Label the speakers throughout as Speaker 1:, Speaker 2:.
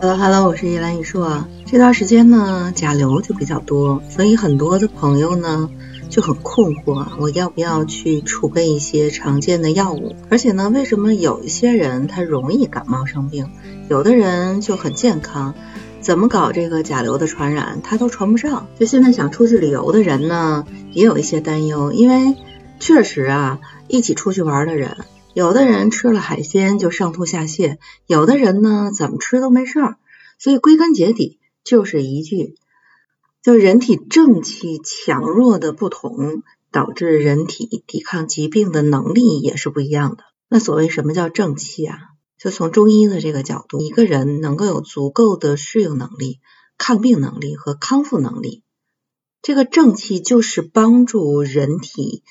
Speaker 1: 呃哈喽，我是叶兰玉硕啊。这段时间呢，甲流就比较多，所以很多的朋友呢就很困惑，我要不要去储备一些常见的药物？而且呢，为什么有一些人他容易感冒生病，有的人就很健康？怎么搞这个甲流的传染，他都传不上？就现在想出去旅游的人呢，也有一些担忧，因为确实啊，一起出去玩的人。有的人吃了海鲜就上吐下泻，有的人呢怎么吃都没事儿，所以归根结底就是一句，就人体正气强弱的不同，导致人体抵抗疾病的能力也是不一样的。那所谓什么叫正气啊？就从中医的这个角度，一个人能够有足够的适应能力、抗病能力和康复能力，这个正气就是帮助人体。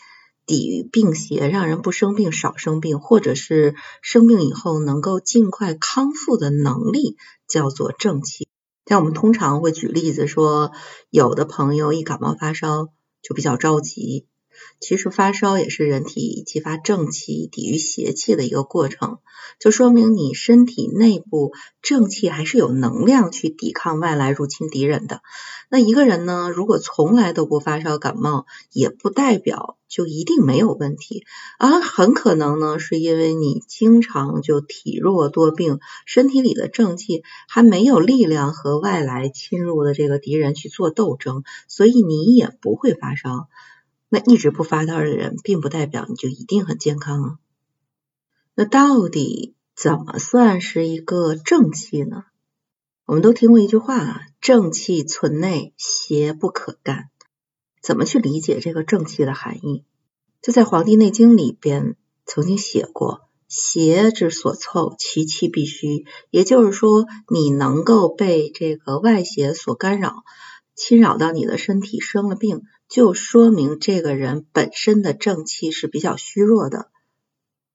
Speaker 1: 抵御病邪，让人不生病、少生病，或者是生病以后能够尽快康复的能力，叫做正气。像我们通常会举例子说，有的朋友一感冒发烧就比较着急。其实发烧也是人体激发正气、抵御邪气的一个过程，就说明你身体内部正气还是有能量去抵抗外来入侵敌人的。那一个人呢，如果从来都不发烧感冒，也不代表就一定没有问题，而很可能呢，是因为你经常就体弱多病，身体里的正气还没有力量和外来侵入的这个敌人去做斗争，所以你也不会发烧。那一直不发烧的人，并不代表你就一定很健康啊。那到底怎么算是一个正气呢？我们都听过一句话啊，“正气存内，邪不可干”。怎么去理解这个正气的含义？就在《黄帝内经》里边曾经写过：“邪之所凑，其气必虚。”也就是说，你能够被这个外邪所干扰，侵扰到你的身体，生了病。就说明这个人本身的正气是比较虚弱的，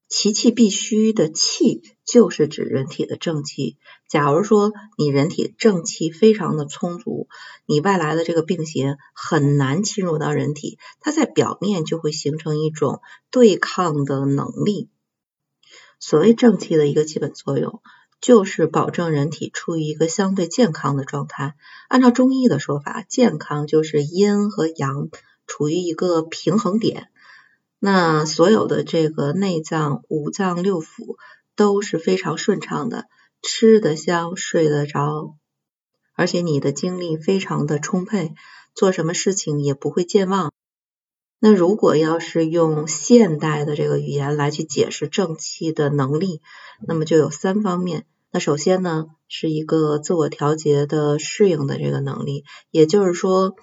Speaker 1: 其气必虚的气就是指人体的正气。假如说你人体正气非常的充足，你外来的这个病邪很难侵入到人体，它在表面就会形成一种对抗的能力。所谓正气的一个基本作用。就是保证人体处于一个相对健康的状态。按照中医的说法，健康就是阴和阳处于一个平衡点，那所有的这个内脏、五脏六腑都是非常顺畅的，吃得香，睡得着，而且你的精力非常的充沛，做什么事情也不会健忘。那如果要是用现代的这个语言来去解释正气的能力，那么就有三方面。那首先呢，是一个自我调节的适应的这个能力，也就是说，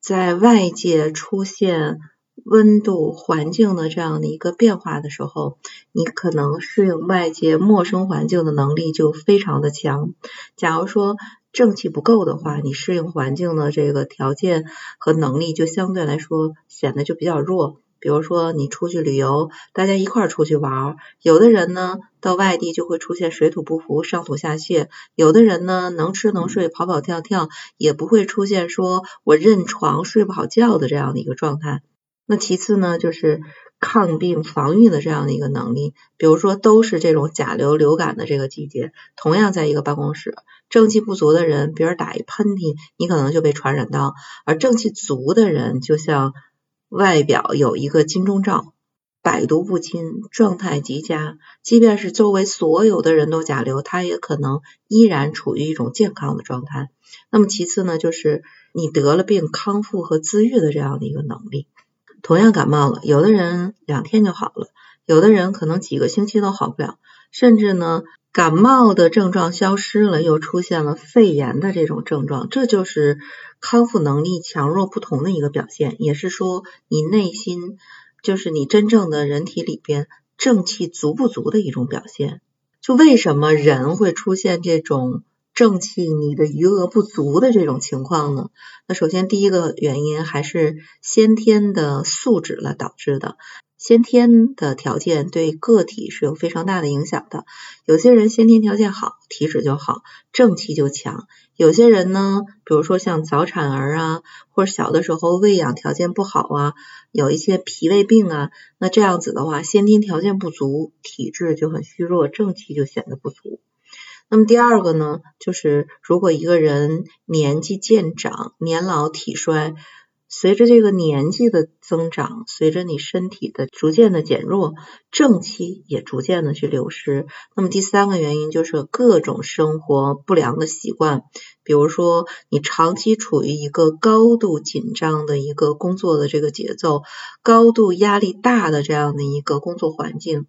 Speaker 1: 在外界出现温度环境的这样的一个变化的时候，你可能适应外界陌生环境的能力就非常的强。假如说正气不够的话，你适应环境的这个条件和能力就相对来说显得就比较弱。比如说你出去旅游，大家一块儿出去玩儿，有的人呢到外地就会出现水土不服、上吐下泻；有的人呢能吃能睡、跑跑跳跳，也不会出现说我认床睡不好觉的这样的一个状态。那其次呢就是抗病防御的这样的一个能力。比如说都是这种甲流流感的这个季节，同样在一个办公室，正气不足的人，别人打一喷嚏，你可能就被传染到；而正气足的人，就像。外表有一个金钟罩，百毒不侵，状态极佳。即便是周围所有的人都甲流，他也可能依然处于一种健康的状态。那么其次呢，就是你得了病康复和自愈的这样的一个能力。同样感冒了，有的人两天就好了，有的人可能几个星期都好不了，甚至呢。感冒的症状消失了，又出现了肺炎的这种症状，这就是康复能力强弱不同的一个表现，也是说你内心就是你真正的人体里边正气足不足的一种表现。就为什么人会出现这种正气你的余额不足的这种情况呢？那首先第一个原因还是先天的素质来导致的。先天的条件对个体是有非常大的影响的。有些人先天条件好，体质就好，正气就强；有些人呢，比如说像早产儿啊，或者小的时候喂养条件不好啊，有一些脾胃病啊，那这样子的话，先天条件不足，体质就很虚弱，正气就显得不足。那么第二个呢，就是如果一个人年纪渐长、年老体衰。随着这个年纪的增长，随着你身体的逐渐的减弱，正气也逐渐的去流失。那么第三个原因就是各种生活不良的习惯，比如说你长期处于一个高度紧张的一个工作的这个节奏，高度压力大的这样的一个工作环境，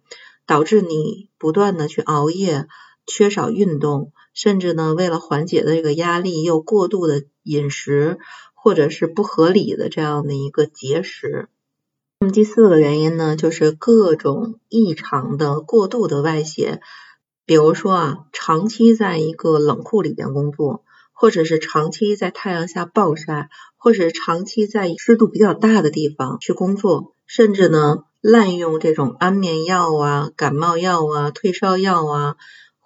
Speaker 1: 导致你不断的去熬夜，缺少运动，甚至呢为了缓解的这个压力又过度的饮食。或者是不合理的这样的一个节食。那么第四个原因呢，就是各种异常的过度的外泄，比如说啊，长期在一个冷库里边工作，或者是长期在太阳下暴晒，或者长期在湿度比较大的地方去工作，甚至呢滥用这种安眠药啊、感冒药啊、退烧药啊。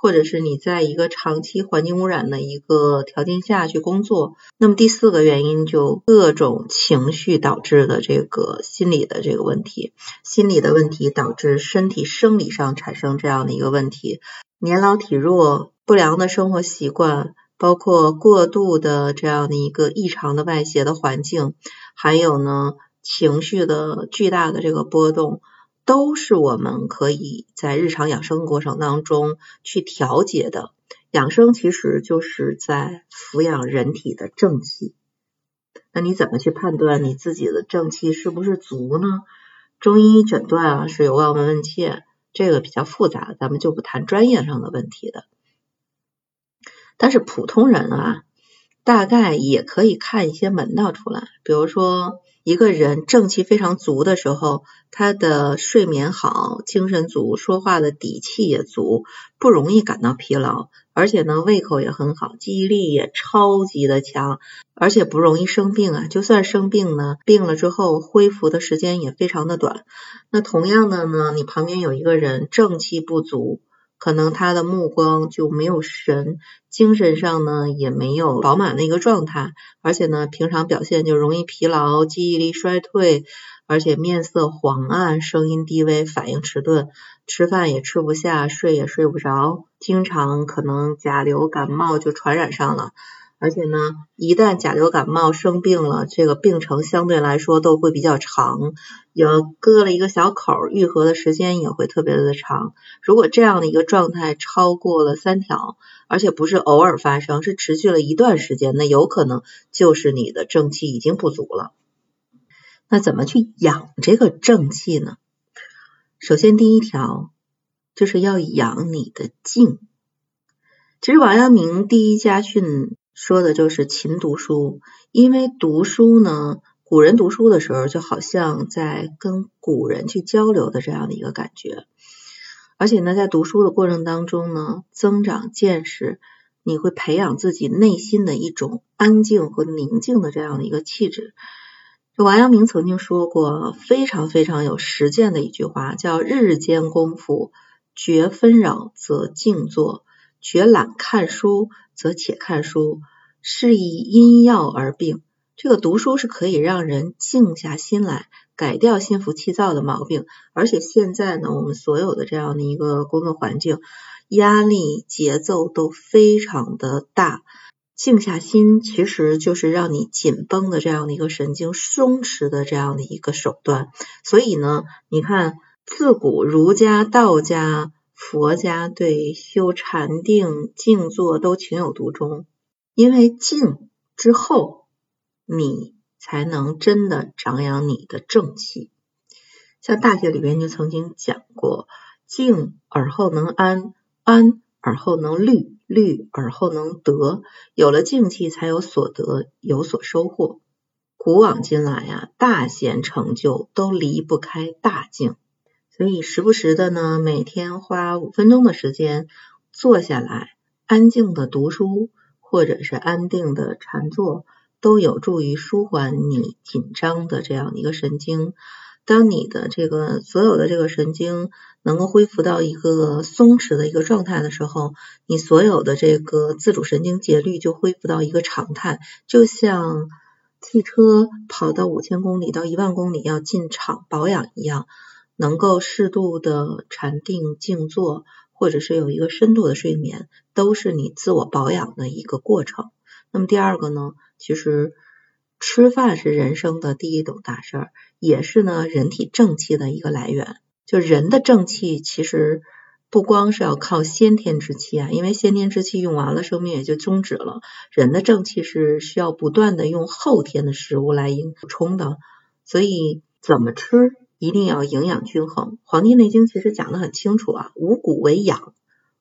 Speaker 1: 或者是你在一个长期环境污染的一个条件下去工作，那么第四个原因就各种情绪导致的这个心理的这个问题，心理的问题导致身体生理上产生这样的一个问题，年老体弱、不良的生活习惯，包括过度的这样的一个异常的外邪的环境，还有呢情绪的巨大的这个波动。都是我们可以在日常养生过程当中去调节的。养生其实就是在抚养人体的正气。那你怎么去判断你自己的正气是不是足呢？中医诊断啊是有望闻问切，这个比较复杂，咱们就不谈专业上的问题的。但是普通人啊，大概也可以看一些门道出来，比如说。一个人正气非常足的时候，他的睡眠好，精神足，说话的底气也足，不容易感到疲劳，而且呢，胃口也很好，记忆力也超级的强，而且不容易生病啊。就算生病呢，病了之后恢复的时间也非常的短。那同样的呢，你旁边有一个人正气不足。可能他的目光就没有神，精神上呢也没有饱满的一个状态，而且呢平常表现就容易疲劳、记忆力衰退，而且面色黄暗、声音低微、反应迟钝，吃饭也吃不下、睡也睡不着，经常可能甲流感冒就传染上了。而且呢，一旦甲流感冒生病了，这个病程相对来说都会比较长，有割了一个小口，愈合的时间也会特别的长。如果这样的一个状态超过了三条，而且不是偶尔发生，是持续了一段时间，那有可能就是你的正气已经不足了。那怎么去养这个正气呢？首先第一条就是要养你的静。其实王阳明第一家训。说的就是勤读书，因为读书呢，古人读书的时候就好像在跟古人去交流的这样的一个感觉，而且呢，在读书的过程当中呢，增长见识，你会培养自己内心的一种安静和宁静的这样的一个气质。王阳明曾经说过非常非常有实践的一句话，叫“日间功夫，绝纷扰则静坐，绝懒看书则且看书。”是以因药而病。这个读书是可以让人静下心来，改掉心浮气躁的毛病。而且现在呢，我们所有的这样的一个工作环境，压力节奏都非常的大。静下心其实就是让你紧绷的这样的一个神经松弛的这样的一个手段。所以呢，你看自古儒家、道家、佛家对修禅定、静坐都情有独钟。因为静之后，你才能真的长养你的正气。像大学里边就曾经讲过，静而后能安，安而后能虑，虑而后能得。有了静气，才有所得，有所收获。古往今来呀，大贤成就都离不开大静。所以时不时的呢，每天花五分钟的时间坐下来，安静的读书。或者是安定的禅坐，都有助于舒缓你紧张的这样一个神经。当你的这个所有的这个神经能够恢复到一个松弛的一个状态的时候，你所有的这个自主神经节律就恢复到一个常态。就像汽车跑到五千公里到一万公里要进厂保养一样，能够适度的禅定静坐。或者是有一个深度的睡眠，都是你自我保养的一个过程。那么第二个呢，其实吃饭是人生的第一等大事儿，也是呢人体正气的一个来源。就人的正气，其实不光是要靠先天之气啊，因为先天之气用完了，生命也就终止了。人的正气是需要不断的用后天的食物来补充的，所以怎么吃一定要营养均衡。《黄帝内经》其实讲的很清楚啊，五谷为养，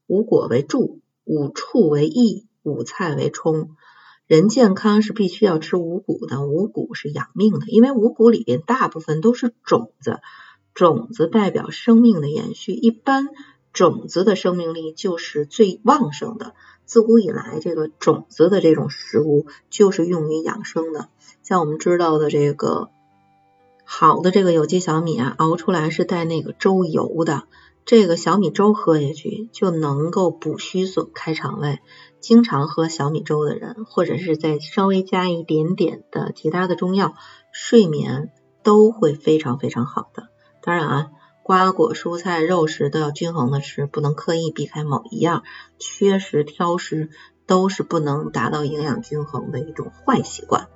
Speaker 1: 五果为助，五畜为益，五菜为充。人健康是必须要吃五谷的，五谷是养命的，因为五谷里边大部分都是种子。种子代表生命的延续，一般种子的生命力就是最旺盛的。自古以来，这个种子的这种食物就是用于养生的。像我们知道的这个好的这个有机小米啊，熬出来是带那个粥油的，这个小米粥喝下去就能够补虚损、开肠胃。经常喝小米粥的人，或者是再稍微加一点点的其他的中药，睡眠都会非常非常好的。当然啊，瓜果蔬菜肉食都要均衡的吃，不能刻意避开某一样，缺食挑食都是不能达到营养均衡的一种坏习惯。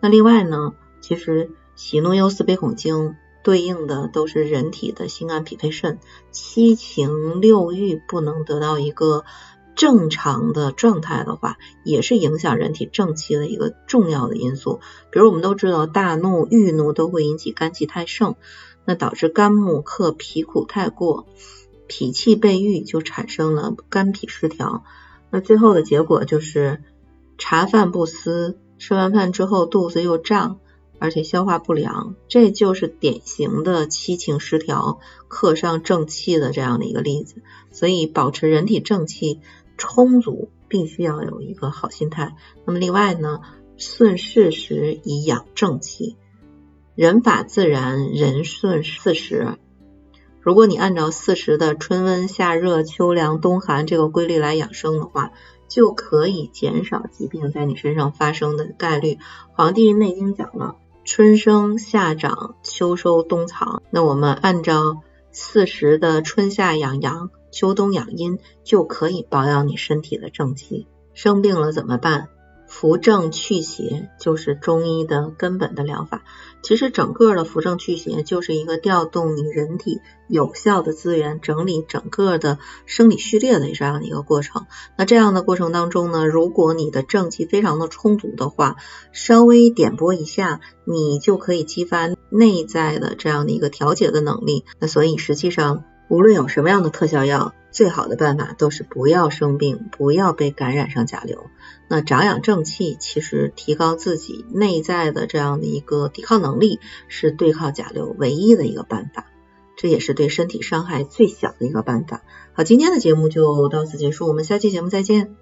Speaker 1: 那另外呢，其实喜怒忧思悲恐惊对应的都是人体的心肝脾肺肾，七情六欲不能得到一个正常的状态的话，也是影响人体正气的一个重要的因素。比如我们都知道，大怒、郁怒都会引起肝气太盛。那导致肝木克脾苦太过，脾气被郁，就产生了肝脾失调。那最后的结果就是茶饭不思，吃完饭之后肚子又胀，而且消化不良，这就是典型的七情失调克上正气的这样的一个例子。所以保持人体正气充足，必须要有一个好心态。那么另外呢，顺四时以养正气。人法自然，人顺四时。如果你按照四时的春温、夏热、秋凉、冬寒这个规律来养生的话，就可以减少疾病在你身上发生的概率。《黄帝内经》讲了，春生、夏长、秋收、冬藏。那我们按照四时的春夏养阳，秋冬养阴，就可以保养你身体的正气。生病了怎么办？扶正祛邪就是中医的根本的疗法。其实整个的扶正祛邪就是一个调动你人体有效的资源，整理整个的生理序列的这样的一个过程。那这样的过程当中呢，如果你的正气非常的充足的话，稍微点拨一下，你就可以激发内在的这样的一个调节的能力。那所以实际上。无论有什么样的特效药，最好的办法都是不要生病，不要被感染上甲流。那长养正气，其实提高自己内在的这样的一个抵抗能力，是对抗甲流唯一的一个办法。这也是对身体伤害最小的一个办法。好，今天的节目就到此结束，我们下期节目再见。